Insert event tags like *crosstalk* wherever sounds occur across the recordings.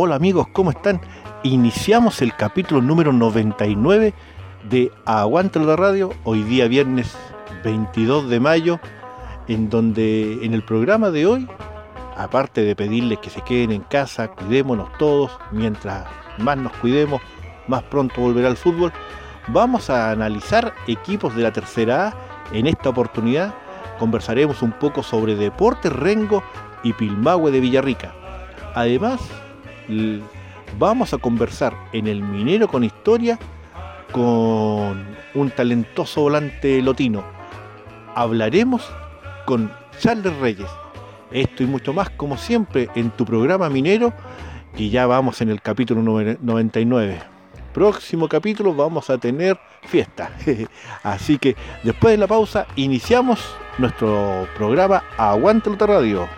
Hola amigos, ¿cómo están? Iniciamos el capítulo número 99 de Aguanta la Radio, hoy día viernes 22 de mayo, en donde en el programa de hoy, aparte de pedirles que se queden en casa, cuidémonos todos, mientras más nos cuidemos, más pronto volverá el fútbol, vamos a analizar equipos de la tercera A. En esta oportunidad conversaremos un poco sobre Deportes Rengo y Pilmahue de Villarrica. Además, vamos a conversar en el Minero con Historia con un talentoso volante lotino. Hablaremos con Charles Reyes. Esto y mucho más, como siempre, en tu programa Minero, y ya vamos en el capítulo 99. Próximo capítulo vamos a tener fiesta. *laughs* Así que después de la pausa, iniciamos nuestro programa Aguante la Radio.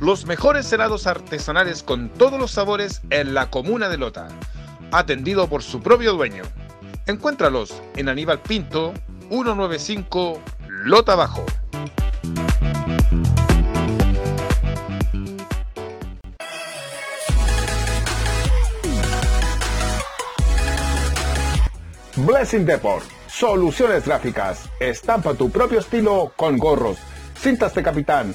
los mejores helados artesanales con todos los sabores en la comuna de Lota, atendido por su propio dueño. Encuéntralos en Aníbal Pinto, 195 Lota Bajo. Blessing Deport. Soluciones gráficas. Estampa tu propio estilo con gorros, cintas de capitán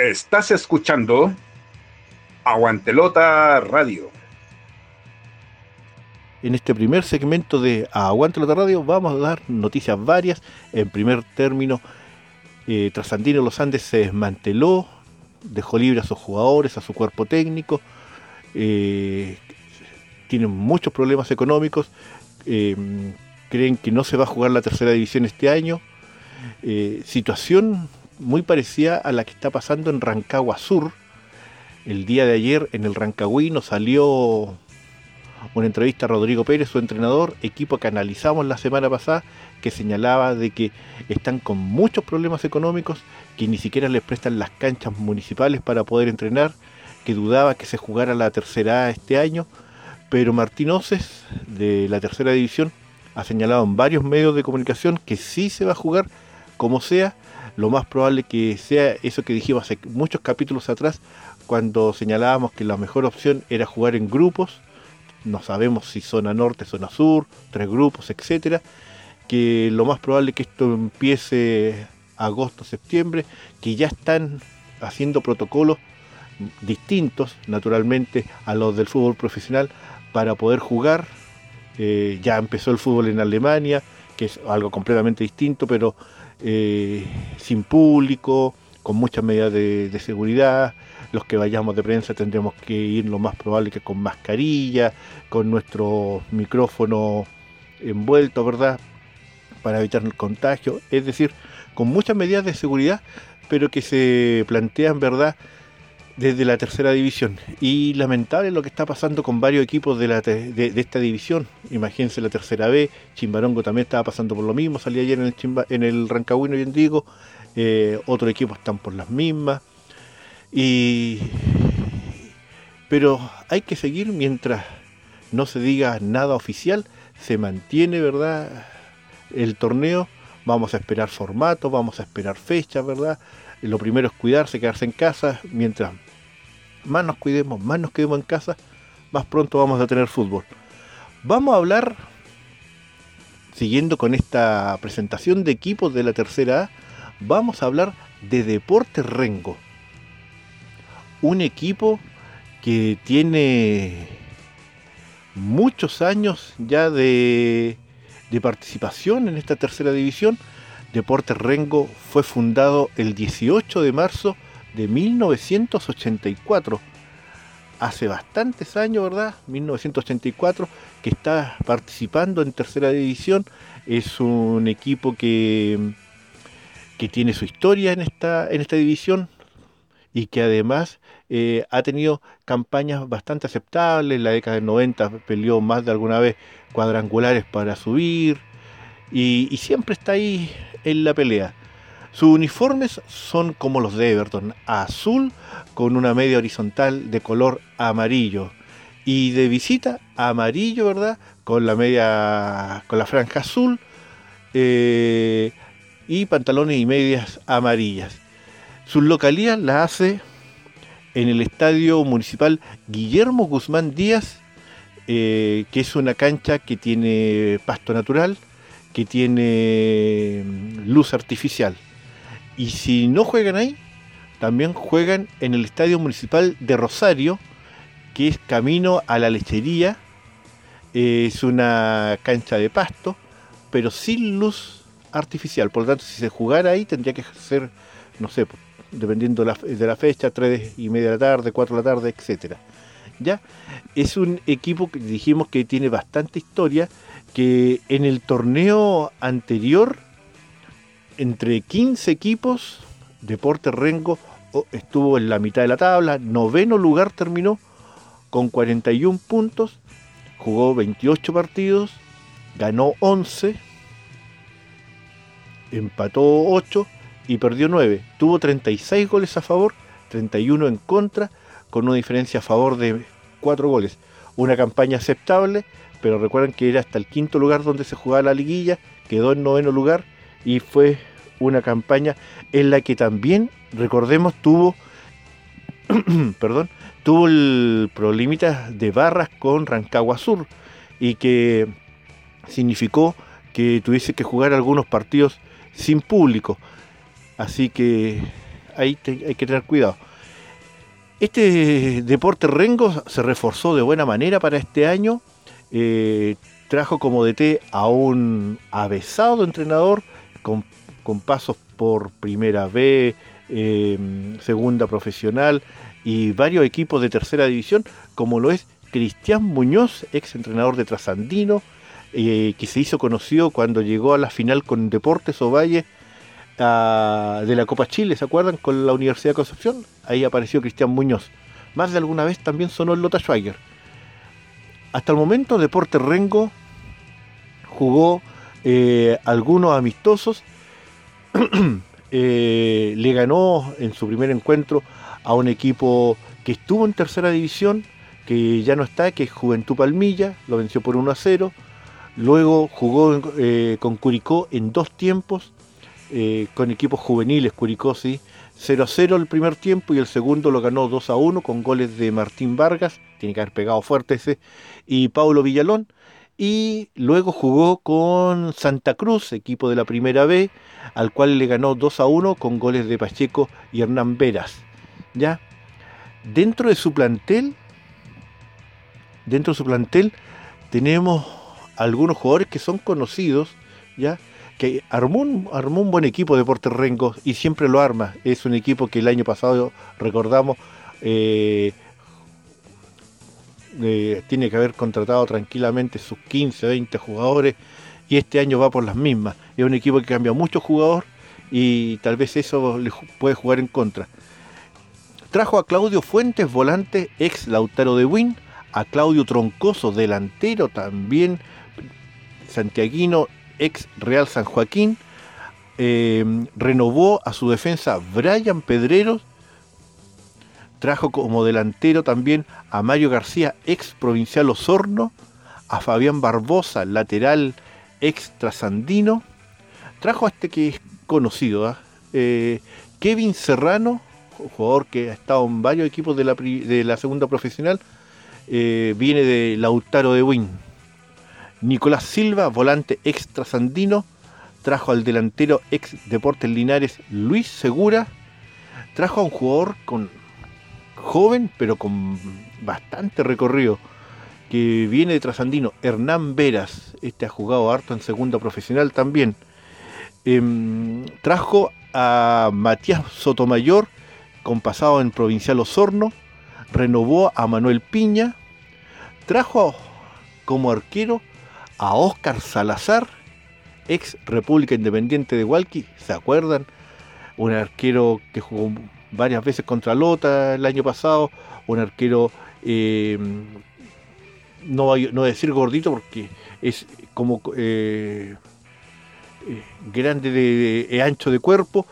Estás escuchando Aguantelota Radio. En este primer segmento de Aguantelota Radio vamos a dar noticias varias. En primer término, eh, Trasandino Los Andes se desmanteló, dejó libre a sus jugadores, a su cuerpo técnico. Eh, tienen muchos problemas económicos. Eh, creen que no se va a jugar la tercera división este año. Eh, situación muy parecida a la que está pasando en Rancagua Sur. El día de ayer en el Rancagüino salió una entrevista a Rodrigo Pérez, su entrenador, equipo que analizamos la semana pasada, que señalaba de que están con muchos problemas económicos, que ni siquiera les prestan las canchas municipales para poder entrenar, que dudaba que se jugara la tercera A este año, pero Martín Oces, de la tercera división, ha señalado en varios medios de comunicación que sí se va a jugar como sea, lo más probable que sea eso que dijimos hace muchos capítulos atrás, cuando señalábamos que la mejor opción era jugar en grupos, no sabemos si zona norte, zona sur, tres grupos, etcétera, que lo más probable es que esto empiece agosto, septiembre, que ya están haciendo protocolos distintos, naturalmente, a los del fútbol profesional para poder jugar. Eh, ya empezó el fútbol en Alemania, que es algo completamente distinto, pero eh, sin público, con muchas medidas de, seguridad. Los que vayamos de prensa tendremos que ir lo más probable que con mascarilla, con nuestro micrófono envuelto, ¿verdad? Para evitar el contagio. Es decir, con muchas medidas de seguridad, pero que se plantean, ¿verdad? Desde la tercera división. Y lamentable lo que está pasando con varios equipos de, la de, esta división. Imagínense la tercera B, Chimbarongo también estaba pasando por lo mismo, salía ayer en el, Chimba, en el Rancagüino y Digo, eh, otros equipos están por las mismas. Y... Pero hay que seguir mientras no se diga nada oficial, se mantiene, ¿verdad? El torneo, vamos a esperar formato, vamos a esperar fechas, ¿verdad? Lo primero es cuidarse, quedarse en casa, mientras más nos cuidemos, más nos quedemos en casa, más pronto vamos a tener fútbol. Vamos a hablar, siguiendo con esta presentación de equipos de la tercera A, vamos a hablar de Deporte Rengo. Un equipo que tiene muchos años ya de, de participación en esta tercera división. Deporte Rengo fue fundado el 18 de marzo de 1984. Hace bastantes años, ¿verdad? 1984, que está participando en tercera división. Es un equipo que, que tiene su historia en esta, en esta división y que además eh, ha tenido campañas bastante aceptables. En la década del 90 peleó más de alguna vez cuadrangulares para subir y siempre está ahí en la pelea. Sus uniformes son como los de Everton, azul con una media horizontal de color amarillo. Y de visita, amarillo, ¿verdad? Con la media, con la franja azul eh, y pantalones y medias amarillas. Su localidad la hace en el Estadio Municipal Guillermo Guzmán Díaz, eh, que es una cancha que tiene pasto natural, que tiene mm, luz artificial. Y si no juegan ahí, también juegan en el Estadio Municipal de Rosario, que es camino a la lechería. Es una cancha de pasto, pero sin luz artificial. Por lo tanto, si se jugara ahí, tendría que ser, no sé, dependiendo de la, fecha, 3 y media de la tarde, 4 de la tarde, etcétera. ¿Ya? Es un equipo que dijimos que tiene bastante historia, que en el torneo anterior entre 15 equipos, Deporte Rengo estuvo en la mitad de la tabla, noveno lugar terminó con 41 puntos, jugó 28 partidos, ganó 11, empató 8 y perdió 9. Tuvo 36 goles a favor, 31 en contra, con una diferencia a favor de 4 goles. Una campaña aceptable, pero recuerden que era hasta el quinto lugar donde se jugaba la liguilla, quedó en noveno lugar y fue una campaña en la que también, recordemos, tuvo, *clears throat* perdón, tuvo el problemita de barras con Rancagua Sur y que significó que tuviese que jugar algunos partidos sin público. Así que ahí hay que tener cuidado. Este deporte Rengo se reforzó de buena manera para este año. Eh, trajo como DT a un avesado entrenador con con pasos por primera B, em, segunda profesional y varios equipos de tercera división, como lo es Cristian Muñoz, ex entrenador de Trasandino, eh, que se hizo conocido cuando llegó a la final con Deportes Ovalle de la Copa Chile, ¿se acuerdan? Con la Universidad de Concepción, ahí apareció Cristian Muñoz. Más de alguna vez también sonó el Lota Schweiger. Hasta el momento Deportes Rengo jugó eh, algunos amistosos, *clears throat* eh, le ganó en su primer encuentro a un equipo que estuvo en tercera división, que ya no está, que es Juventud Palmilla, lo venció por 1 a 0. Luego jugó eh, con Curicó en dos tiempos, con equipos juveniles, Curicó sí, 0 a 0 el primer tiempo y el segundo lo ganó 2 a 1 con goles de Martín Vargas, tiene que haber pegado fuerte ese, y Paulo Villalón. Y luego jugó con Santa Cruz, equipo de la primera B, al cual le ganó 2 a 1 con goles de Pacheco y Hernán Veras. ¿Ya? Dentro de su plantel, dentro de su plantel tenemos algunos jugadores que son conocidos, ¿ya? que armó un, buen equipo de Deportes Rengo y siempre lo arma. Es un equipo que el año pasado, recordamos, eh, eh, tiene que haber contratado tranquilamente sus 15, 20 jugadores y este año va por las mismas. Es un equipo que cambia mucho jugador y tal vez eso le puede jugar en contra. Trajo a Claudio Fuentes, volante, ex Lautaro de Win, a Claudio Troncoso, delantero también, santiaguino, ex Real San Joaquín, eh, renovó a su defensa Brian Pedreros, trajo como delantero también a Mario García, ex Provincial Osorno, a Fabián Barbosa, lateral ex Trasandino, trajo a este que es conocido, ¿ah? eh, Kevin Serrano, jugador que ha estado en varios equipos de la, segunda profesional, eh, viene de Lautaro de Win. Nicolás Silva, volante extra sandino, trajo al delantero ex Deportes Linares Luis Segura, trajo a un jugador con joven pero con bastante recorrido que viene de Trasandino, Hernán Veras, este ha jugado harto en segunda profesional también. Em, trajo a Matías Sotomayor, con pasado en Provincial Osorno, renovó a Manuel Piña, trajo como arquero a Óscar Salazar, ex República Independiente de Hualqui, ¿se acuerdan? Un arquero que jugó varias veces contra Lota el año pasado, un arquero, eh, no, no decir gordito porque es como eh, eh, grande de, ancho de cuerpo,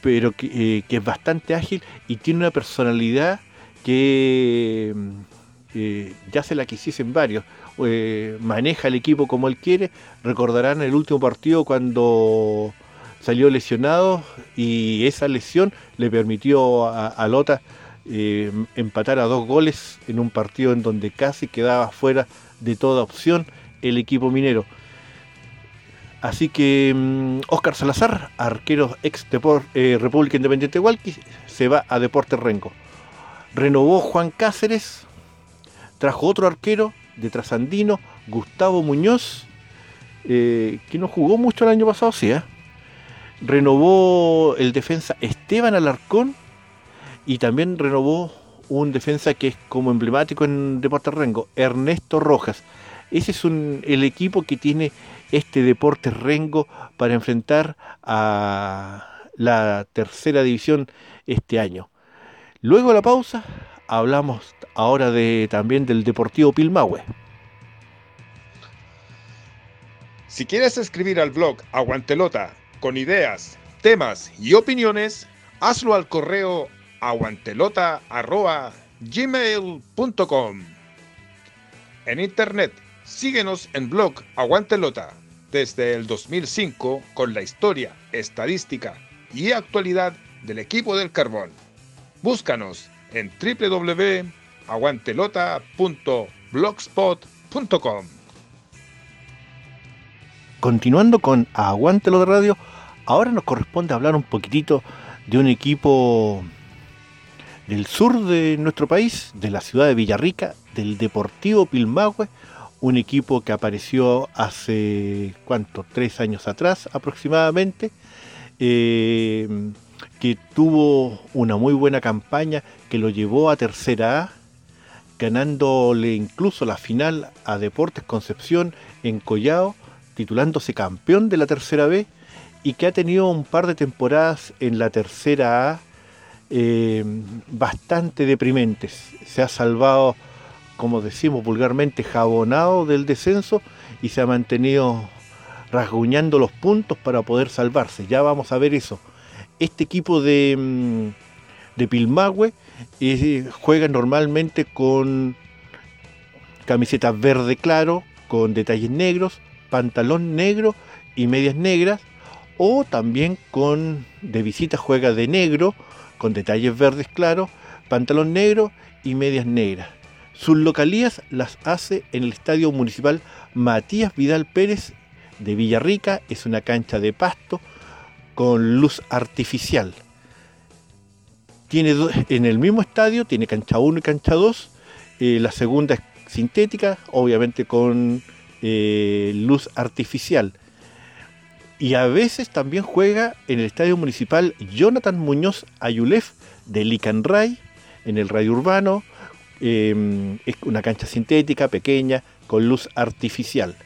pero que, que, es bastante ágil y tiene una personalidad que ya se la quisiesen varios. Maneja el equipo como él quiere. Recordarán el último partido cuando salió lesionado y esa lesión le permitió a, Lota eh, empatar a dos goles en un partido en donde casi quedaba fuera de toda opción el equipo minero. Así que Oscar mm, Salazar, arquero ex eh, República Independiente de se va a Deportes Renco. Renovó Juan Cáceres, trajo otro arquero, de Trasandino, Gustavo Muñoz, eh, que no jugó mucho el año pasado, sí, ¿eh? Renovó el defensa Esteban Alarcón y también renovó un defensa que es como emblemático en Deportes Rengo, Ernesto Rojas. Ese es el equipo que tiene este Deportes Rengo para enfrentar a la tercera división este año. Luego la pausa, hablamos ahora de, también del Deportivo Pilmahue. Si quieres escribir al blog Aguantelota con ideas, temas y opiniones, hazlo al correo aguantelota.gmail.com En internet, síguenos en blog Aguantelota desde el 2005 con la historia, estadística y actualidad del equipo del carbón. Búscanos en www.aguantelota.blogspot.com. Continuando con Aguantelota Radio, ahora nos corresponde hablar un poquitito de un equipo del sur de nuestro país, de la ciudad de Villarrica, del Deportivo Pilmahue, un equipo que apareció hace, ¿cuánto? Tres años atrás aproximadamente. Eh, que tuvo una muy buena campaña que lo llevó a tercera A, ganándole incluso la final a Deportes Concepción en Collao, titulándose campeón de la tercera B y que ha tenido un par de temporadas en la tercera A eh, bastante deprimentes. Se ha salvado como decimos vulgarmente, jabonado del descenso y se ha mantenido rasguñando los puntos para poder salvarse. Ya vamos a ver eso. Este equipo de, mm, de eh, juega normalmente con camisetas verde claro, con detalles negros, pantalón negro y medias negras, o también con de visita juega de negro, con detalles verdes claros, pantalón negro y medias negras. Sus localías las hace en el Estadio Municipal Matías Vidal Pérez de Villarrica, es una cancha de pasto con luz artificial. Tiene en el mismo estadio, tiene cancha 1 y cancha 2, eh, la segunda es sintética, obviamente con eh, luz artificial. Y a veces también juega en el estadio municipal Jonathan Muñoz Ayulef de Licanray, en el radio urbano. Em, es una cancha sintética, pequeña, con luz artificial.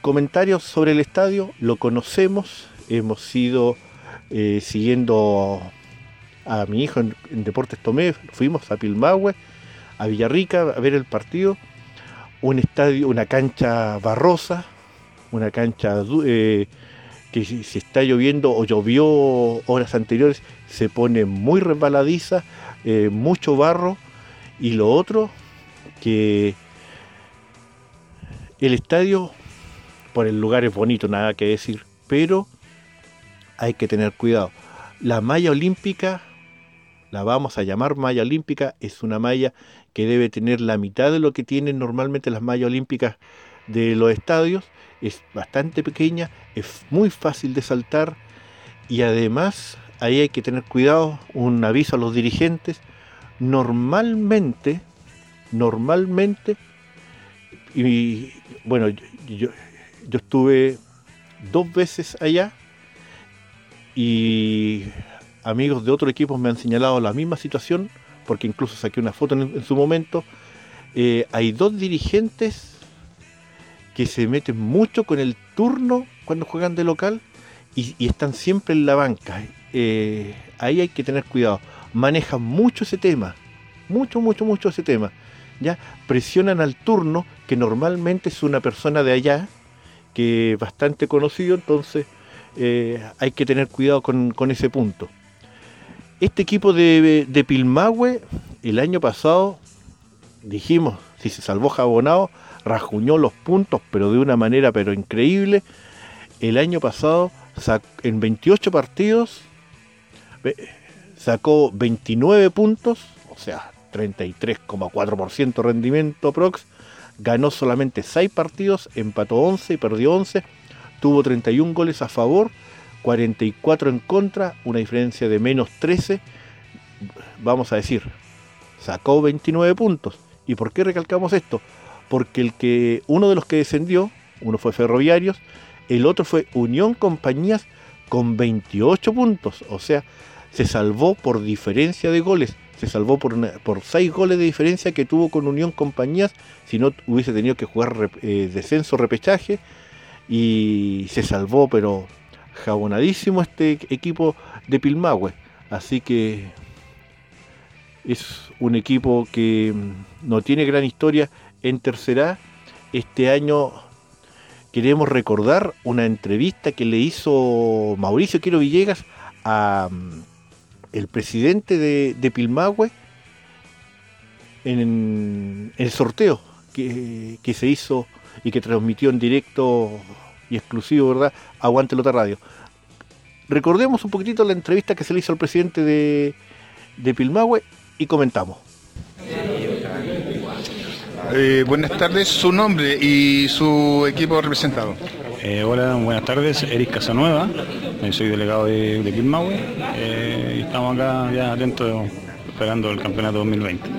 Comentarios sobre el estadio, lo conocemos, hemos ido eh, siguiendo a mi hijo en, Deportes Tomé, fuimos a Pilmahue, a Villarrica a ver el partido. Un estadio, una cancha barrosa, una cancha eh, que si, está lloviendo o llovió horas anteriores se pone muy resbaladiza, eh, mucho barro y lo otro que el estadio por el lugar es bonito, nada que decir, pero hay que tener cuidado. La malla olímpica, la vamos a llamar malla olímpica, es una malla que debe tener la mitad de lo que tienen normalmente las mallas olímpicas de los estadios es bastante pequeña, es muy fácil de saltar y además ahí hay que tener cuidado, un aviso a los dirigentes, normalmente, normalmente, y bueno, yo, yo estuve dos veces allá y amigos de otros equipos me han señalado la misma situación, porque incluso saqué una foto en, su momento, eh, hay dos dirigentes que se meten mucho con el turno cuando juegan de local y, están siempre en la banca. Eh, ahí hay que tener cuidado. Manejan mucho ese tema, mucho, mucho, mucho ese tema. ¿ya? Presionan al turno, que normalmente es una persona de allá, que es bastante conocido, entonces eh, hay que tener cuidado con, ese punto. Este equipo de, de Pilmahue, el año pasado, dijimos, si se salvó Jabonado, rajuñó los puntos, pero de una manera pero increíble. El año pasado, en 28 partidos, sacó 29 puntos, o sea, 33,4% rendimiento prox. Ganó solamente 6 partidos, empató 11 y perdió 11. Tuvo 31 goles a favor, 44 en contra, una diferencia de menos 13. Vamos a decir, sacó 29 puntos. ¿Y por qué recalcamos esto? porque el que uno de los que descendió, uno fue Ferroviarios, el otro fue Unión Compañías con 28 puntos, o sea, se salvó por diferencia de goles, se salvó por, por 6 goles de diferencia que tuvo con Unión Compañías, si no hubiese tenido que jugar eh, descenso, repechaje, y se salvó, pero jabonadísimo este equipo de Pilmahue, así que es un equipo que mm, no tiene gran historia en tercera, este año queremos recordar una entrevista que le hizo Mauricio Quiero Villegas a mm, el presidente de, de Pilmahue en, el sorteo que, se hizo y que transmitió en directo y exclusivo, ¿verdad? Aguante Lota Radio. Recordemos un poquitito la entrevista que se le hizo al presidente de, de Pilmahue y comentamos. Eh, buenas tardes, su nombre y su equipo representado. Eh, hola, buenas tardes, Eric Casanueva, eh, soy delegado de, de Quilmahue y estamos acá ya atentos esperando el campeonato 2020.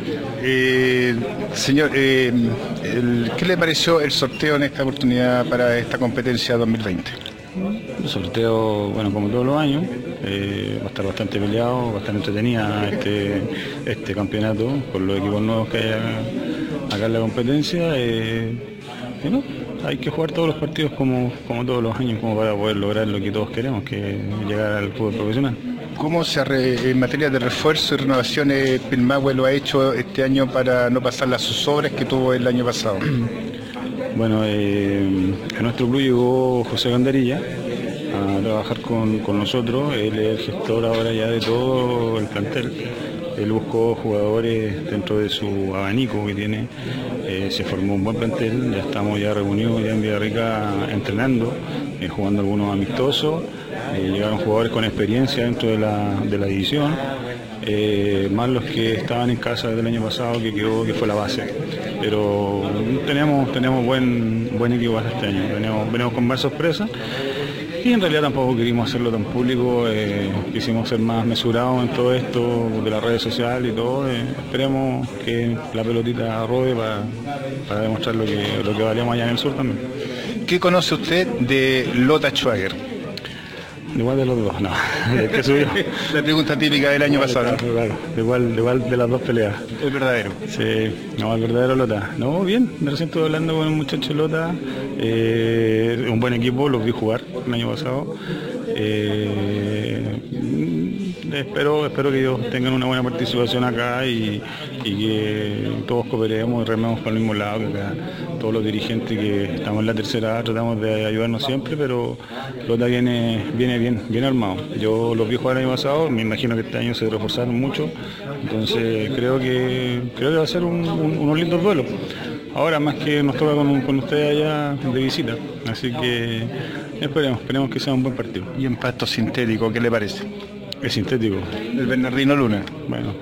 señor, ¿qué le pareció el sorteo en esta oportunidad para esta competencia 2020? El sorteo, bueno, como todos los años, va a estar bastante peleado, bastante entretenida este, este campeonato con los equipos nuevos que hay acá en la competencia. Eh, hay que jugar todos los partidos como, como todos los años, como para poder lograr lo que todos queremos, que es llegar al fútbol profesional. ¿Cómo se en materia de refuerzo y renovaciones Pilmahue lo ha hecho este año para no pasar las zozobras que tuvo el año pasado? *clears throat* Bueno, eh, a nuestro club llegó José Gandarilla a trabajar con, con nosotros, él es el gestor ahora ya de todo el plantel. Él buscó jugadores dentro de su abanico que tiene, eh, se formó un buen plantel, ya estamos ya reunidos ya en Villarrica entrenando, eh, jugando algunos amistosos, eh, llegaron jugadores con experiencia dentro de la, división, más los que estaban en casa desde el año pasado que quedó, que fue la base. Pero tenemos, tenemos buen, buen equipo hasta este año, venimos, con más sorpresas. Y en realidad tampoco queríamos hacerlo tan público, eh, quisimos ser más mesurados en todo esto, de las redes sociales y todo. Eh, esperemos que la pelotita rode para, demostrar lo que, lo que valemos allá en el sur también. ¿Qué conoce usted de Lota Schwager? Igual de los dos, no. *laughs* que subió. La pregunta típica del año pasado. Claro, igual, igual de las dos peleas. El verdadero. Sí, no, el verdadero Lota. No, bien, recién estuve hablando con el muchacho Lota. Eh, un buen equipo, los vi jugar el año pasado. Eh, espero, espero que ellos tengan una buena participación acá y, que todos cooperemos y rememos para el mismo lado, que acá todos los dirigentes que estamos en la tercera tratamos de ayudarnos siempre, pero Lota viene, viene bien, bien armado. Yo los vi jugar el año pasado, me imagino que este año se reforzaron mucho, entonces creo que creo que va a ser un, unos lindos duelos. Ahora más que nos toca con, con ustedes allá de visita, así que esperemos, esperemos que sea un buen partido. Y en pasto sintético, ¿qué le parece? Es sintético. El Bernardino Luna. Bueno,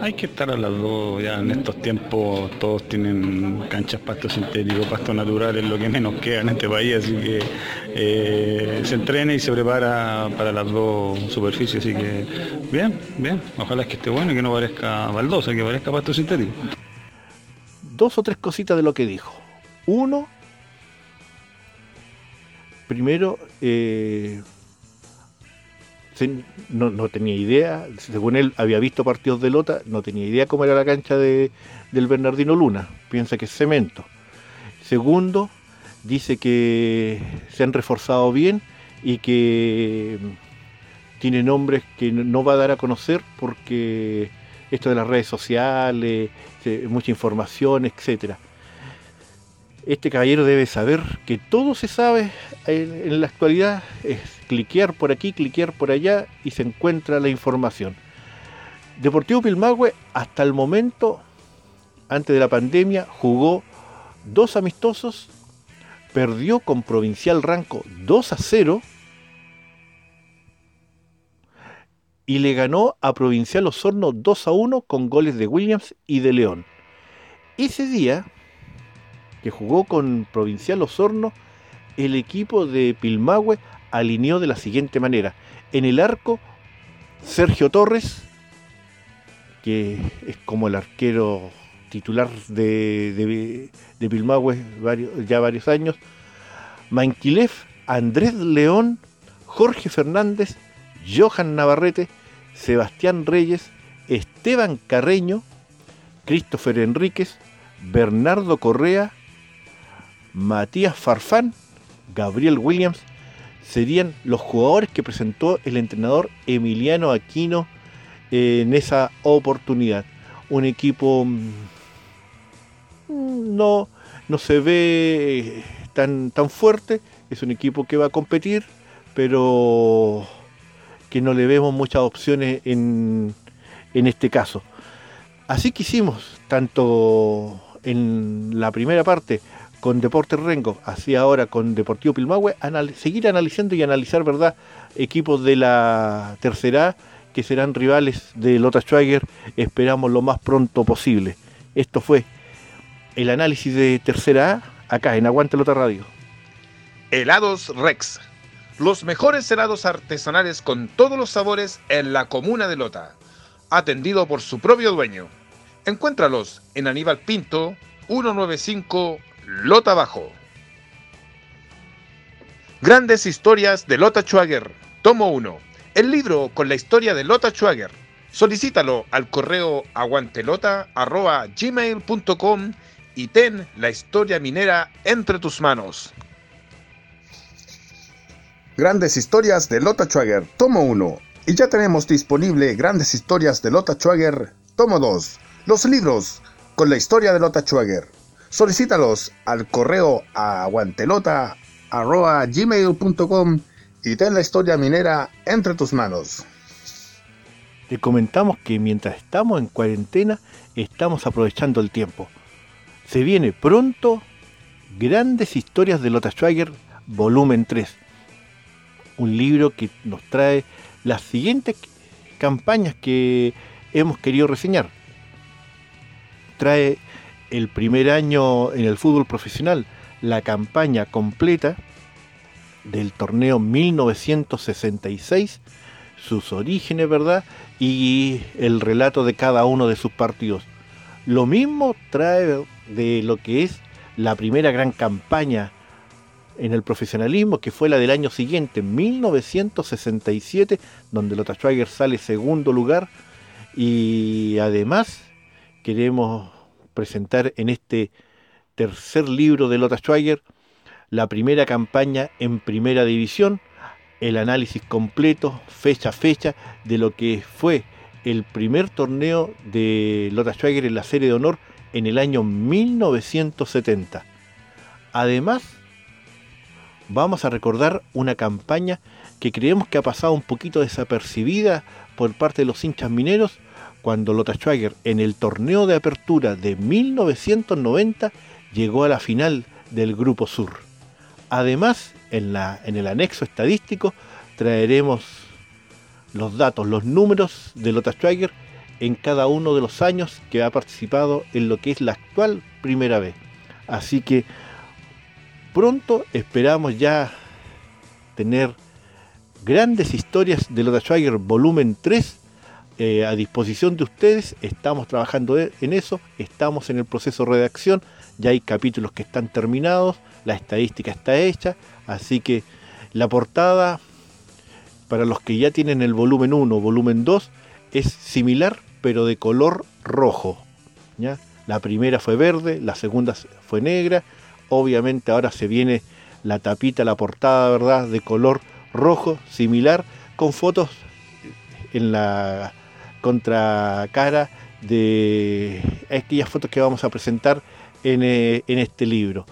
hay que estar a las dos, ya en estos tiempos todos tienen canchas pasto sintético, pasto natural, es lo que menos queda en este país, así que eh, se entrena y se prepara para las dos superficies, así que bien, bien, ojalá es que esté bueno y que no parezca baldosa, que parezca pasto sintético. Dos o tres cositas de lo que dijo. Uno, primero, eh, no, tenía idea, según él había visto partidos de Lota, no tenía idea cómo era la cancha de, del Bernardino Luna, piensa que es cemento. Segundo, dice que se han reforzado bien y que tiene nombres que no va a dar a conocer porque esto de las redes sociales, mucha información, etcétera. Este caballero debe saber que todo se sabe en la actualidad, cliquear por aquí, cliquear por allá y se encuentra la información. Deportivo Pilmahue hasta el momento, antes de la pandemia, jugó dos amistosos, perdió con Provincial Ranco 2 a 0 y le ganó a Provincial Osorno 2 a 1 con goles de Williams y de León. Ese día, que jugó con Provincial Osorno, el equipo de Pilmahue alineó de la siguiente manera. En el arco, Sergio Torres, que es como el arquero titular de, de, Pilmahue ya varios años. Manquilev, Andrés León, Jorge Fernández, Johan Navarrete, Sebastián Reyes, Esteban Carreño, Christopher Enríquez, Bernardo Correa, Matías Farfán, Gabriel Williams serían los jugadores que presentó el entrenador Emiliano Aquino eh, en esa oportunidad. Un equipo mm, no, no se ve tan, tan fuerte, es un equipo que va a competir, pero que no le vemos muchas opciones en, en este caso. Así que hicimos, tanto en la primera parte con Deportes Rengo, así ahora con Deportivo Pilmahue, seguir analizando y analizar, ¿verdad?, equipos de la tercera que serán rivales de Lota Schwager, esperamos lo más pronto posible. Esto fue el análisis de tercera A, acá en Aguante Lota Radio. Helados Rex, los mejores helados artesanales con todos los sabores en la comuna de Lota, atendido por su propio dueño. Encuéntralos en Aníbal Pinto, 195 Lota Bajo. Grandes historias de Lota Schwager, tomo 1. El libro con la historia de Lota Schwager. Solicítalo al correo aguantelota.gmail.com y ten la historia minera entre tus manos. Grandes historias de Lota Schwager, tomo 1. Y ya tenemos disponible Grandes historias de Lota Schwager, tomo 2. Los libros con la historia de Lota Schwager. Solicítalos al correo aguantelota.gmail.com y ten la historia minera entre tus manos. Te comentamos que mientras estamos en cuarentena estamos aprovechando el tiempo. Se viene pronto Grandes Historias de Lota Schwager, volumen 3. Un libro que nos trae las siguientes campañas que hemos querido reseñar. Trae el primer año en el fútbol profesional, la campaña completa del torneo 1966, sus orígenes, ¿verdad? Y el relato de cada uno de sus partidos. Lo mismo trae de lo que es la primera gran campaña en el profesionalismo, que fue la del año siguiente, 1967, donde Lothar Schweiger sale segundo lugar. Y además queremos presentar en este tercer libro de Lothar Schweiger la primera campaña en primera división, el análisis completo, fecha a fecha, de lo que fue el primer torneo de Lothar Schweiger en la serie de honor en el año 1970. Además, vamos a recordar una campaña que creemos que ha pasado un poquito desapercibida por parte de los hinchas mineros cuando Lothar Schweiger en el torneo de apertura de 1990 llegó a la final del Grupo Sur. Además, en, la, en el anexo estadístico traeremos los datos, los números de Lothar Schweiger en cada uno de los años que ha participado en lo que es la actual primera vez. Así que pronto esperamos ya tener grandes historias de Lothar Schweiger volumen 3 eh, a disposición de ustedes. Estamos trabajando e, en eso, estamos en el proceso de redacción, ya hay capítulos que están terminados, la estadística está hecha, así que la portada para los que ya tienen el volumen 1, volumen 2, es similar pero de color rojo. ¿ya? La primera fue verde, la segunda fue negra. Obviamente ahora se viene la tapita, la portada, ¿verdad? De color rojo, similar, con fotos en la contracara de aquellas fotos que vamos a presentar en, eh, en este libro.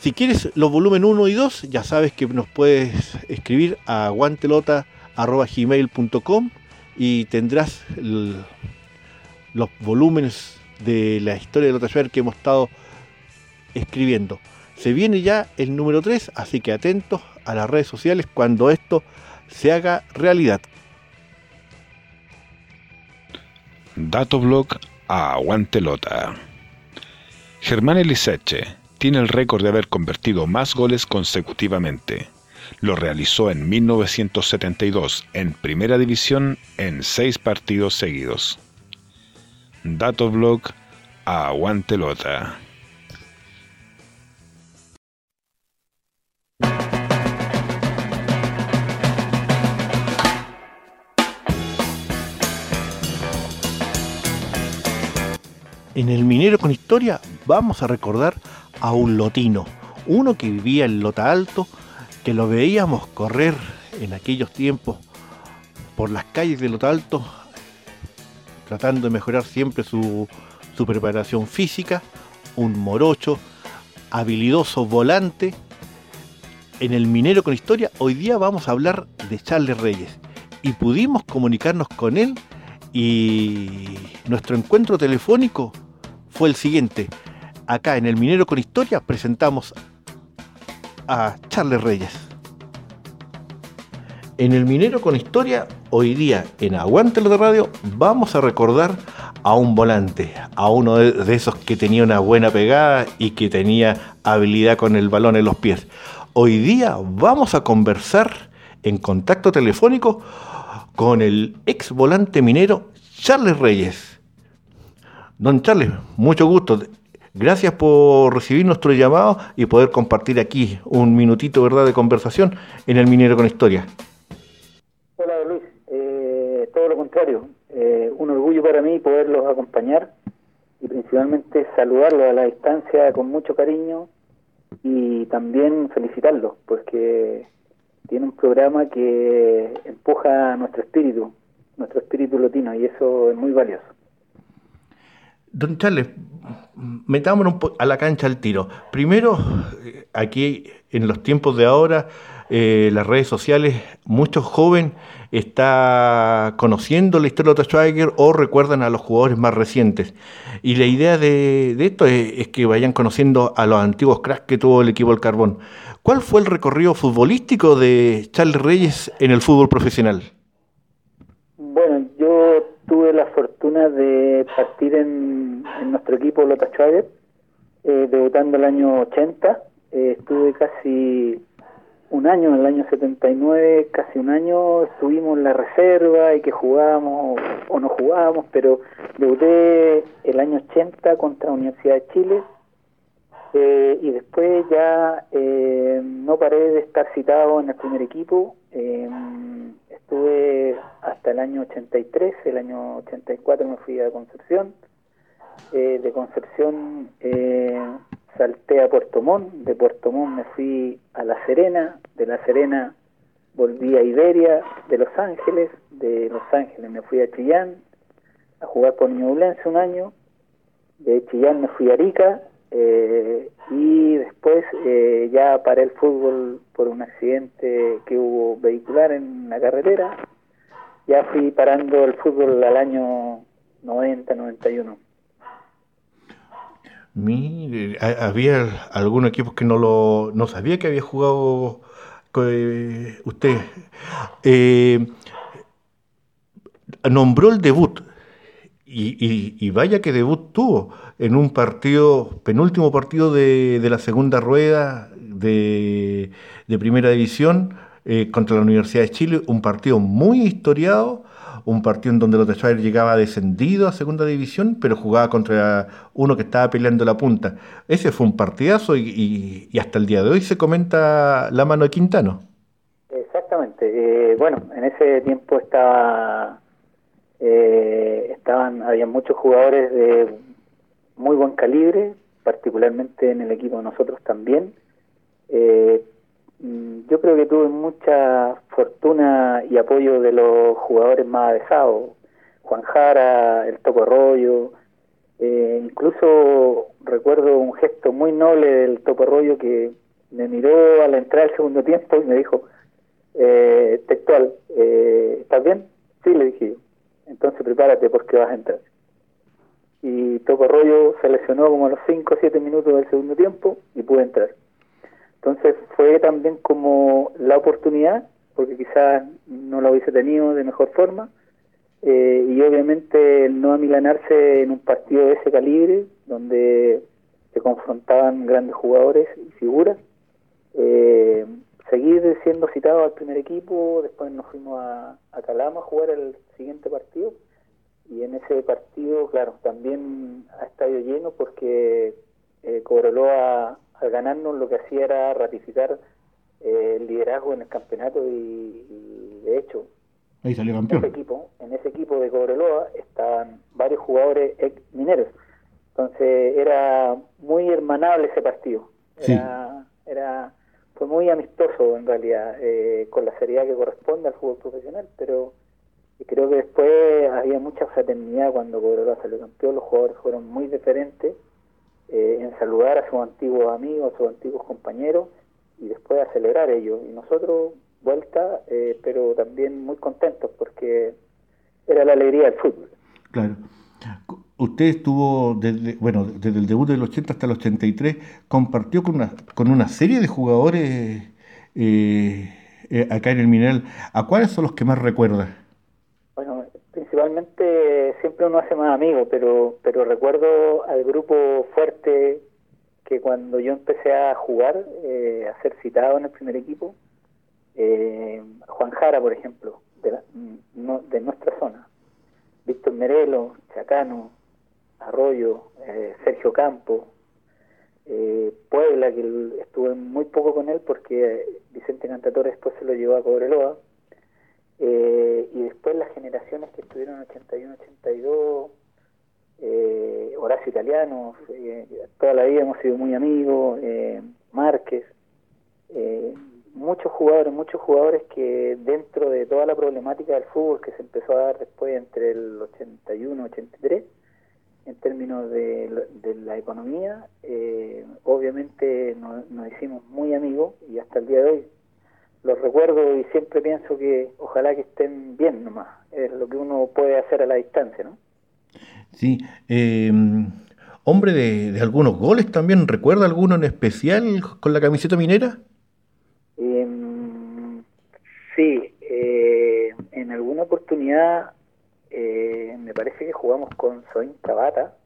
Si quieres los volumen 1 y 2, ya sabes que nos puedes escribir a guantelota.gmail.com y tendrás los volúmenes de la historia de Lota que hemos estado escribiendo. Se viene ya el número 3, así que atentos a las redes sociales cuando esto se haga realidad. Datoblog a Aguantelota. Germán Eliseche tiene el récord de haber convertido más goles consecutivamente. Lo realizó en 1972 en Primera División en seis partidos seguidos. Datoblog Aguantelota. En el Minero con Historia vamos a recordar a un lotino, uno que vivía en Lota Alto, que lo veíamos correr en aquellos tiempos por las calles de Lota Alto, tratando de mejorar siempre su, su preparación física, un morocho, habilidoso volante. En el Minero con Historia hoy día vamos a hablar de Charles Reyes y pudimos comunicarnos con él y nuestro encuentro telefónico fue el siguiente acá en el Minero con Historia presentamos a Charles Reyes. En el Minero con Historia, hoy día en Aguante de Radio, vamos a recordar a un volante, a uno de esos que tenía una buena pegada y que tenía habilidad con el balón en los pies. Hoy día vamos a conversar en contacto telefónico con el ex volante minero Charles Reyes. Don Charles, mucho gusto. Gracias por recibir nuestro llamado y poder compartir aquí un minutito ¿verdad? de conversación en el Minero con Historia. Hola Luis, eh, todo lo contrario, eh, un orgullo para mí poderlos acompañar y principalmente saludarlo a la distancia con mucho cariño y también felicitarlo porque tiene un programa que empuja nuestro espíritu, nuestro espíritu latino y eso es muy valioso. Don Charles, metámonos a la cancha al tiro. Primero, eh, aquí en los tiempos de ahora, eh, las redes sociales, muchos jóvenes están conociendo la historia de Schweiger o recuerdan a los jugadores más recientes. Y la idea de, esto es, que vayan conociendo a los antiguos cracks que tuvo el equipo del Carbón. ¿Cuál fue el recorrido futbolístico de Charles Reyes en el fútbol profesional? Tuve la fortuna de partir en, nuestro equipo Lota Schwager, eh, debutando el año 80. Eh, estuve casi un año, en el año 79, casi un año, estuvimos en la reserva y que jugábamos o no jugábamos, pero debuté el año 80 contra la Universidad de Chile eh, y después ya eh, no paré de estar citado en el primer equipo. Eh, estuve hasta el año 83, el año 84 me fui a Concepción. de Concepción salté a Puerto Montt, de Puerto Montt me fui a La Serena, de La Serena volví a Iberia, de Los Ángeles, de Los Ángeles me fui a Chillán a jugar por Ñublense un año, de Chillán me fui a Arica eh, y después eh, ya paré el fútbol por un accidente que hubo vehicular en la carretera, ya fui parando el fútbol al año 90, 91. Mire, había algunos equipos que no lo no sabía que había jugado eh, usted. Eh, nombró el debut y, vaya que debut tuvo en un partido, penúltimo partido de, la segunda rueda de, Primera División eh, contra la Universidad de Chile, un partido muy historiado un partido en donde los de llegaba descendido a segunda división, pero jugaba contra uno que estaba peleando la punta. Ese fue un partidazo y, hasta el día de hoy se comenta la mano de Quintano. Exactamente. Eh, bueno, en ese tiempo estaba, eh, estaban, había muchos jugadores de muy buen calibre, particularmente en el equipo de nosotros también. Eh, Mm, yo creo que tuve mucha fortuna y apoyo de los jugadores más avesados, Juan Jara, el Topo Arroyo, eh, incluso recuerdo un gesto muy noble del Topo Arroyo que me miró a la entrada del segundo tiempo y me dijo, eh, textual, eh, ¿estás bien? Sí, le dije yo. Entonces prepárate porque vas a entrar. Y Topo Arroyo se lesionó como a los 5 o 7 minutos del segundo tiempo y pude entrar. Entonces fue también como la oportunidad, porque quizás no lo hubiese tenido de mejor forma, eh, y obviamente no amilanarse en un partido de ese calibre, donde se confrontaban grandes jugadores y figuras, eh, seguir siendo citado al primer equipo, después nos fuimos a, a Calama a jugar el siguiente partido, y en ese partido, claro, también a estadio lleno porque eh, Cobreloa al ganarnos lo que hacía era ratificar eh, el liderazgo en el campeonato y, de hecho Ahí salió campeón. En ese, equipo, en ese equipo de Cobreloa estaban varios jugadores ex mineros. Entonces era muy hermanable ese partido. Era, era fue muy amistoso en realidad, eh, con la seriedad que corresponde al fútbol profesional, pero creo que después había mucha fraternidad cuando Cobreloa salió campeón, los jugadores fueron muy diferentes eh, en saludar a sus antiguos amigos, a sus antiguos compañeros y después a celebrar ellos. Y nosotros, vuelta, eh, pero también muy contentos porque era la alegría del fútbol. Claro. Usted estuvo, desde, bueno, desde el debut del 80 hasta el 83, compartió con una, con una serie de jugadores eh, acá en el Mineral. ¿A cuáles son los que más recuerda? principalmente siempre uno hace más amigos, pero, pero recuerdo al grupo fuerte que cuando yo empecé a jugar, eh, a ser citado en el primer equipo, eh, Juan Jara, por ejemplo, de, de nuestra zona, Víctor Merelo, Chacano, Arroyo, eh, Sergio Campo, Puebla, que estuve muy poco con él porque Vicente Cantatore después se lo llevó a Cobreloa, eh, y después las generaciones que estuvieron en 81, 82, eh, Horacio Italiano, eh, toda la vida hemos sido muy amigos, eh, Márquez, muchos jugadores, muchos jugadores que dentro de toda la problemática del fútbol que se empezó a dar después entre el 81 83, en términos de, la economía, obviamente nos, hicimos muy amigos y hasta el día de hoy los recuerdo y siempre pienso que ojalá que estén bien nomás, es lo que uno puede hacer a la distancia, ¿no? Sí, eh, hombre de, algunos goles también, ¿recuerda alguno en especial con la camiseta minera? Em, sí, eh, en alguna oportunidad eh, me parece que jugamos con Soin Tabata.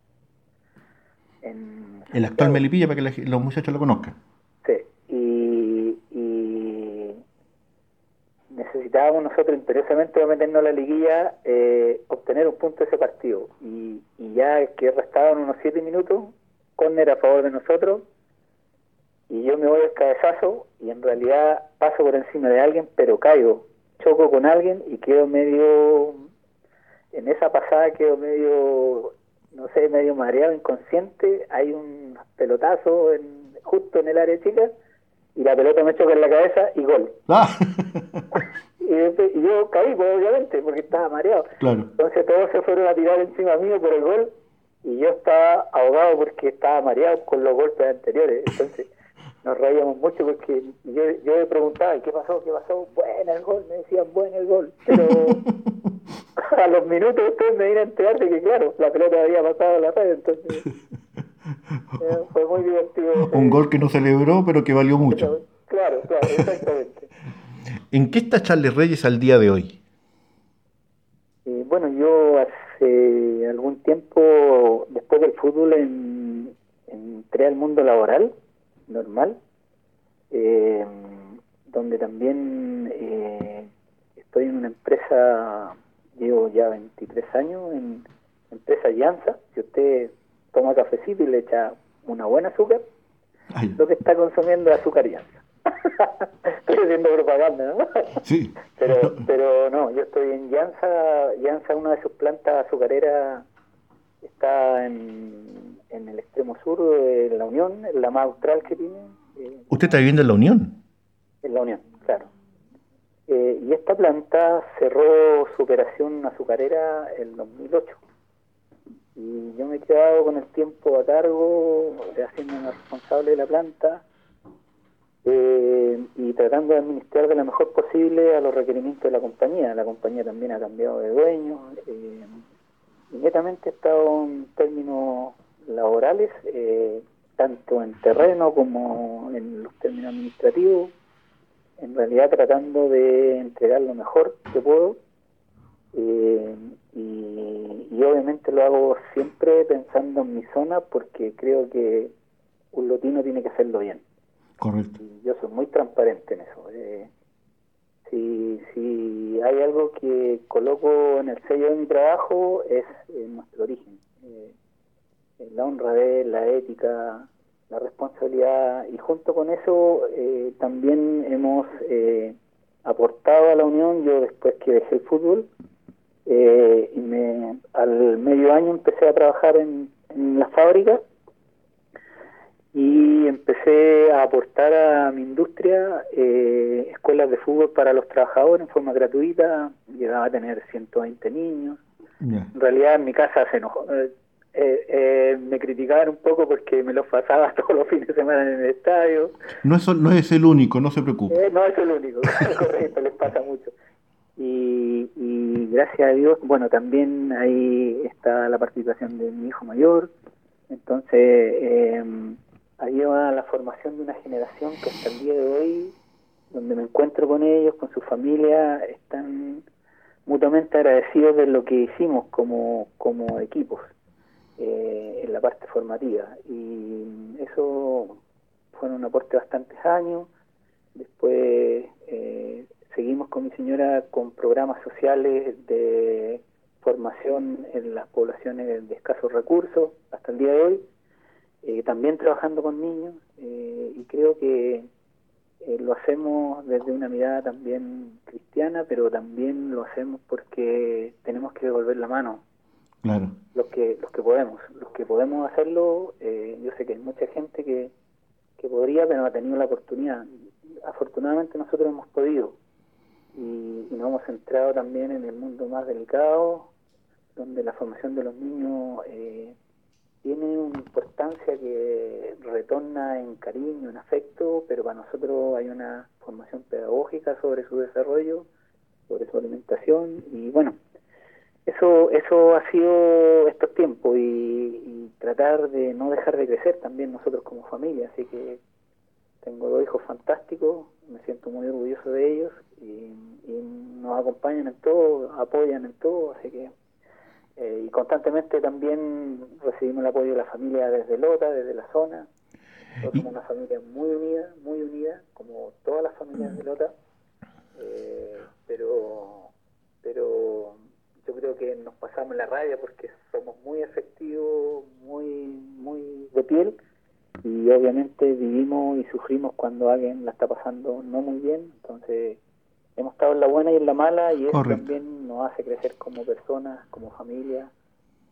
En el actual Melipilla para que los muchachos lo conozcan. necesitábamos nosotros imperiosamente meternos a la liguilla, eh, obtener un punto de ese partido. Y, ya que restaban unos siete minutos, córner a favor de nosotros, y yo me voy al cabezazo y en realidad paso por encima de alguien, pero caigo, choco con alguien y quedo medio, en esa pasada quedo medio, no sé, medio mareado, inconsciente, hay un pelotazo en, justo en el área chica y la pelota me choca en la cabeza y gol. Ah. *laughs* y, yo caí, pues, obviamente, porque estaba mareado. Entonces todos se fueron a tirar encima mío por el gol y yo estaba ahogado porque estaba mareado con los golpes anteriores. Entonces *laughs* nos reíamos mucho porque yo, yo le preguntaba, ¿qué pasó? ¿Qué pasó? Bueno el gol, me decían, bueno el gol. Pero *laughs* *laughs* a los minutos ustedes me dieron a enterar de que, claro, la pelota había pasado a la red, entonces... *laughs* Eh, fue muy divertido. *laughs* Un gol que no celebró, pero que valió mucho. Claro, claro, exactamente. ¿En qué está Charles Reyes al día de hoy? Eh, bueno, yo hace algún tiempo, después del fútbol, entré al mundo laboral, normal, eh, donde también estoy en una empresa, llevo ya 23 años, en empresa Llanza. Si usted toma cafecito y le echa una buena azúcar, lo que está consumiendo es azúcar y *laughs* estoy haciendo propaganda, ¿no? Sí. *laughs* Pero, pero no, yo estoy en Llanza, Llanza, una de sus plantas azucareras está en, en el extremo sur de la Unión, la más austral que tiene. Eh, ¿Usted está viviendo en la Unión? En la Unión, claro. Eh, y esta planta cerró su operación azucarera en 2008 y yo me he quedado con el tiempo a cargo, de haciéndome responsable de la planta eh, y tratando de administrar de la mejor posible a los requerimientos de la compañía. La compañía también ha cambiado de dueño. Eh, y he estado en términos laborales, eh, tanto en terreno como en los términos administrativos, en realidad tratando de entregar lo mejor que puedo. Eh, y, obviamente lo hago siempre pensando en mi zona porque creo que un lotino tiene que hacerlo bien. Correcto. yo soy muy transparente en eso. Eh, si, si hay algo que coloco en el sello de mi trabajo es nuestro origen. Eh, la honradez, la ética, la responsabilidad y junto con eso eh, también hemos aportado a la Unión, yo después que dejé el fútbol, eh, y me, al medio año empecé a trabajar en, la fábrica y empecé a aportar a mi industria eh, escuelas de fútbol para los trabajadores en forma gratuita. Llegaba a tener 120 niños. En realidad en mi casa se enojó. Eh, me criticaban un poco porque me los pasaba *laughs* todos los fines de semana en el estadio. No es, no es el único, no se preocupe. no es el único, *laughs* correcto, les pasa mucho. Y, gracias a Dios, bueno, también ahí está la participación de mi hijo mayor, entonces eh, ahí va la formación de una generación que hasta el día de hoy, donde me encuentro con ellos, con su familia, están mutuamente agradecidos de lo que hicimos como, como equipos eh, en la parte formativa. Y eso fue un aporte bastantes años. Después eh, Seguimos con mi señora con programas sociales de formación en las poblaciones de escasos recursos hasta el día de hoy, eh, también trabajando con niños eh, y creo que eh, lo hacemos desde una mirada también cristiana, pero también lo hacemos porque tenemos que devolver la mano Los que, los que podemos, los que podemos hacerlo, eh, yo sé que hay mucha gente que, que podría, pero no ha tenido la oportunidad. Afortunadamente nosotros hemos podido. Y, y nos hemos centrado también en el mundo más delicado, donde la formación de los niños eh, tiene una importancia que retorna en cariño, en afecto, pero para nosotros hay una formación pedagógica sobre su desarrollo, sobre su alimentación. Y bueno, eso eso ha sido estos tiempos y, y tratar de no dejar de crecer también nosotros como familia, así que tengo dos hijos fantásticos, me siento muy orgulloso de ellos y, y nos acompañan en todo, apoyan en todo, así que eh, y constantemente también recibimos el apoyo de la familia desde Lota, desde la zona. Nosotros somos una familia muy unida, muy unida, como todas las familias de Lota, eh, pero pero yo creo que nos pasamos la rabia porque somos muy efectivos, muy muy de piel y obviamente vivimos y sufrimos cuando alguien la está pasando no muy bien, entonces hemos estado en la buena y en la mala y eso Correcto. también nos hace crecer como personas, como familia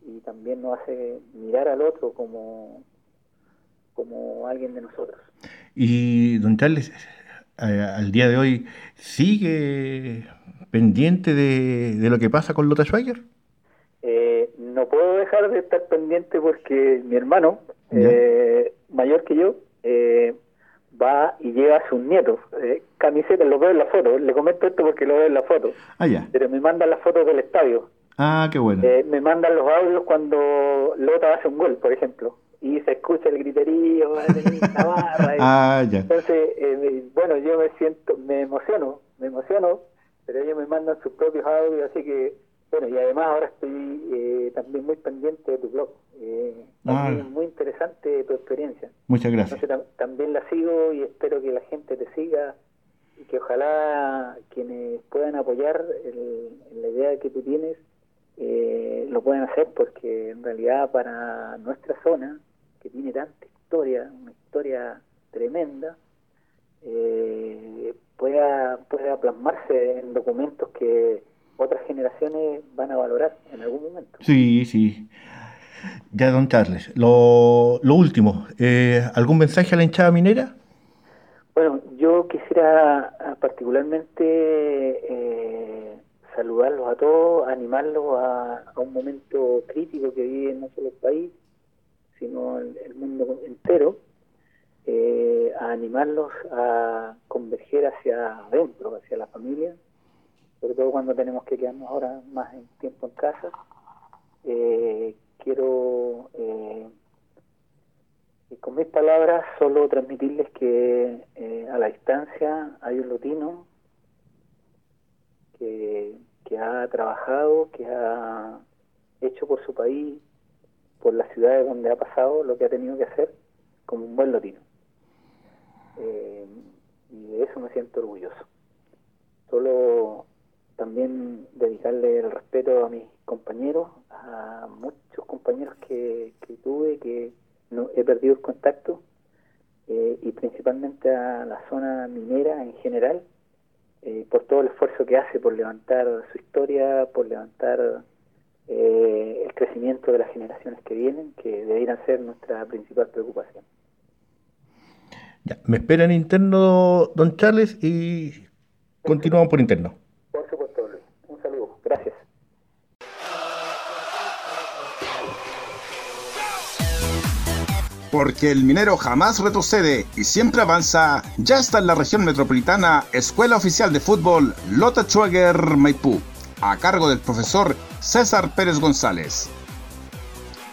y también nos hace mirar al otro como como alguien de nosotros. Y don Charles, eh, al día de hoy, ¿sigue pendiente de, de lo que pasa con Lota Schwager? Eh, no puedo dejar de estar pendiente porque mi hermano, eh, mayor que yo, eh, va y lleva a sus nietos eh, camisetas, lo veo en la foto, le comento esto porque lo veo en la foto, Ah, ya. pero me mandan las fotos del estadio, Ah, qué bueno. Eh, me mandan los audios cuando Lota hace un gol, por ejemplo, y se escucha el griterío, *laughs* la barra, y- Ah, ya. entonces, eh, bueno, yo me siento, me emociono, me emociono, pero ellos me mandan sus propios audios, así que, bueno, y además ahora estoy eh, también muy pendiente de tu blog. Eh, Ah. muy, muy interesante tu experiencia. Muchas gracias. Entonces tam- también la sigo y espero que la gente te siga y que ojalá quienes puedan apoyar el- la idea que tú tienes eh, lo puedan hacer porque en realidad para nuestra zona que tiene tanta historia, una historia tremenda, eh, pueda, pueda plasmarse en documentos que otras generaciones van a valorar en algún momento. Sí, sí. Ya, don Charles, lo, lo último, eh, ¿algún mensaje a la hinchada minera? Bueno, yo quisiera ah, particularmente eh, saludarlos a todos, animarlos a, a un momento crítico que vive no solo el país, sino el, el mundo entero, eh, a animarlos a converger hacia adentro, hacia la familia, sobre todo cuando tenemos que quedarnos ahora más en tiempo en casa. Eh, quiero eh, con mis palabras solo transmitirles que eh, a la distancia hay un lotino que, que ha trabajado, que ha hecho por su país, por las ciudades donde ha pasado lo que ha tenido que hacer como un buen lotino. Eh, y de eso me siento orgulloso. Solo también dedicarle el respeto a mis compañeros, a muchos compañeros que, que tuve, que no he perdido el contacto eh, y principalmente a la zona minera en general eh, por todo el esfuerzo que hace por levantar su historia, por levantar eh, el crecimiento de las generaciones que vienen, que deberían ser nuestra principal preocupación. Ya, me espera en interno, don Charles, y continuamos por interno. Por supuesto. Un saludo. Gracias. Porque el minero jamás retrocede y siempre avanza, ya está en la región metropolitana Escuela Oficial de Fútbol Lota Schwager Maipú, a cargo del profesor César Pérez González.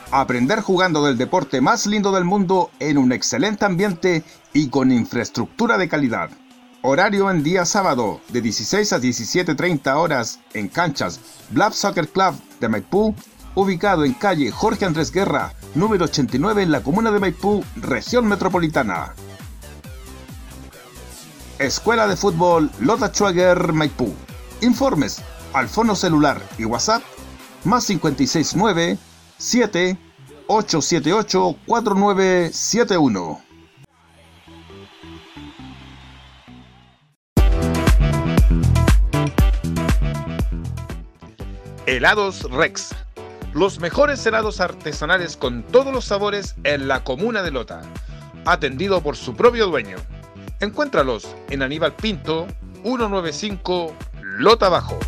Aprender jugando del deporte más lindo del mundo en un excelente ambiente y con infraestructura de calidad. Horario en día sábado de 16 a 17.30 horas en canchas Blab Soccer Club de Maipú, ubicado en calle Jorge Andrés Guerra, número 89 en la comuna de Maipú, región metropolitana. Escuela de Fútbol Lota Schwager Maipú. Informes al fono celular y WhatsApp más 569 7 878 4971. Helados Rex. los mejores helados artesanales con todos los sabores en la comuna de Lota, atendido por su propio dueño. Encuéntralos en Aníbal Pinto, 195 Lota Bajo.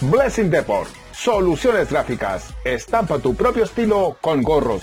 Blessing Deport. Soluciones gráficas. Estampa tu propio estilo con gorros,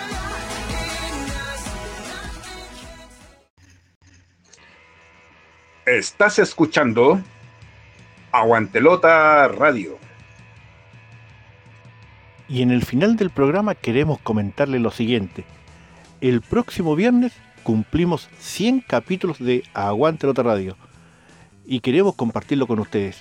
Estás escuchando Aguantelota Radio. Y en el final del programa queremos comentarle lo siguiente. El próximo viernes cumplimos 100 capítulos de Aguantelota Radio y queremos compartirlo con ustedes.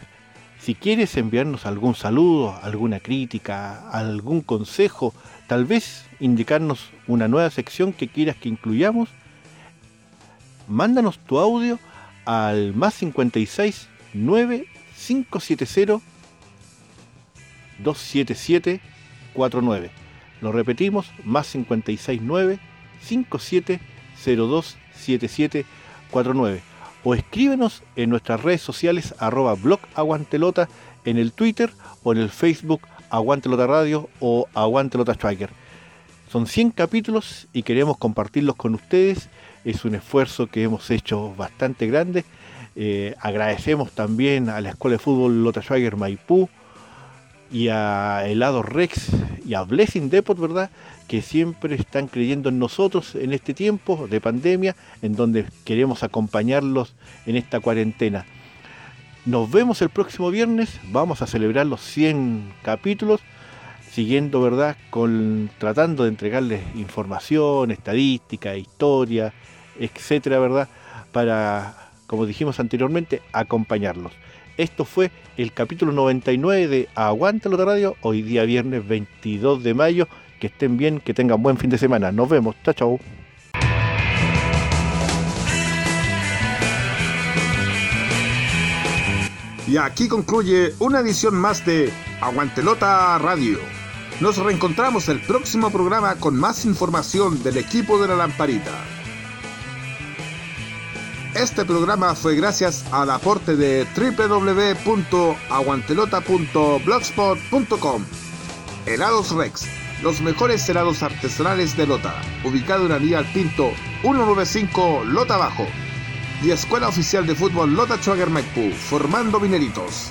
Si quieres enviarnos algún saludo, alguna crítica, algún consejo, tal vez indicarnos una nueva sección que quieras que incluyamos, mándanos tu audio al más 56 9 570 277 49. Lo repetimos, más 56 9 57 02 77 49 o escríbenos en nuestras redes sociales arroba blog aguantelota en el Twitter o en el Facebook Aguantelota Radio o Aguantelota Striker. Son 100 capítulos y queremos compartirlos con ustedes. Es un esfuerzo que hemos hecho bastante grande. Eh, agradecemos también a la Escuela de Fútbol Lota Schwager Maipú y a Helado Rex y a Blessing Depot, ¿verdad? que siempre están creyendo en nosotros en este tiempo de pandemia, en donde queremos acompañarlos en esta cuarentena. Nos vemos el próximo viernes, vamos a celebrar los 100 capítulos, siguiendo, ¿verdad?, con tratando de entregarles información, estadística, historia, etcétera, ¿verdad?, para, como dijimos anteriormente, acompañarlos. Esto fue el capítulo 99 de Aguántalo de Radio, hoy día viernes 22 de mayo que estén bien, que tengan buen fin de semana. Nos vemos. Chao, chao. Y aquí concluye una edición más de Aguantelota Radio. Nos reencontramos el próximo programa con más información del equipo de la lamparita. Este programa fue gracias al aporte de www.aguantelota.blogspot.com. Helados Rex los mejores helados artesanales de Lota, ubicado en la vía Pinto 195 Lota Bajo. Y Escuela Oficial de Fútbol Lota Schwager Maipú, formando mineritos.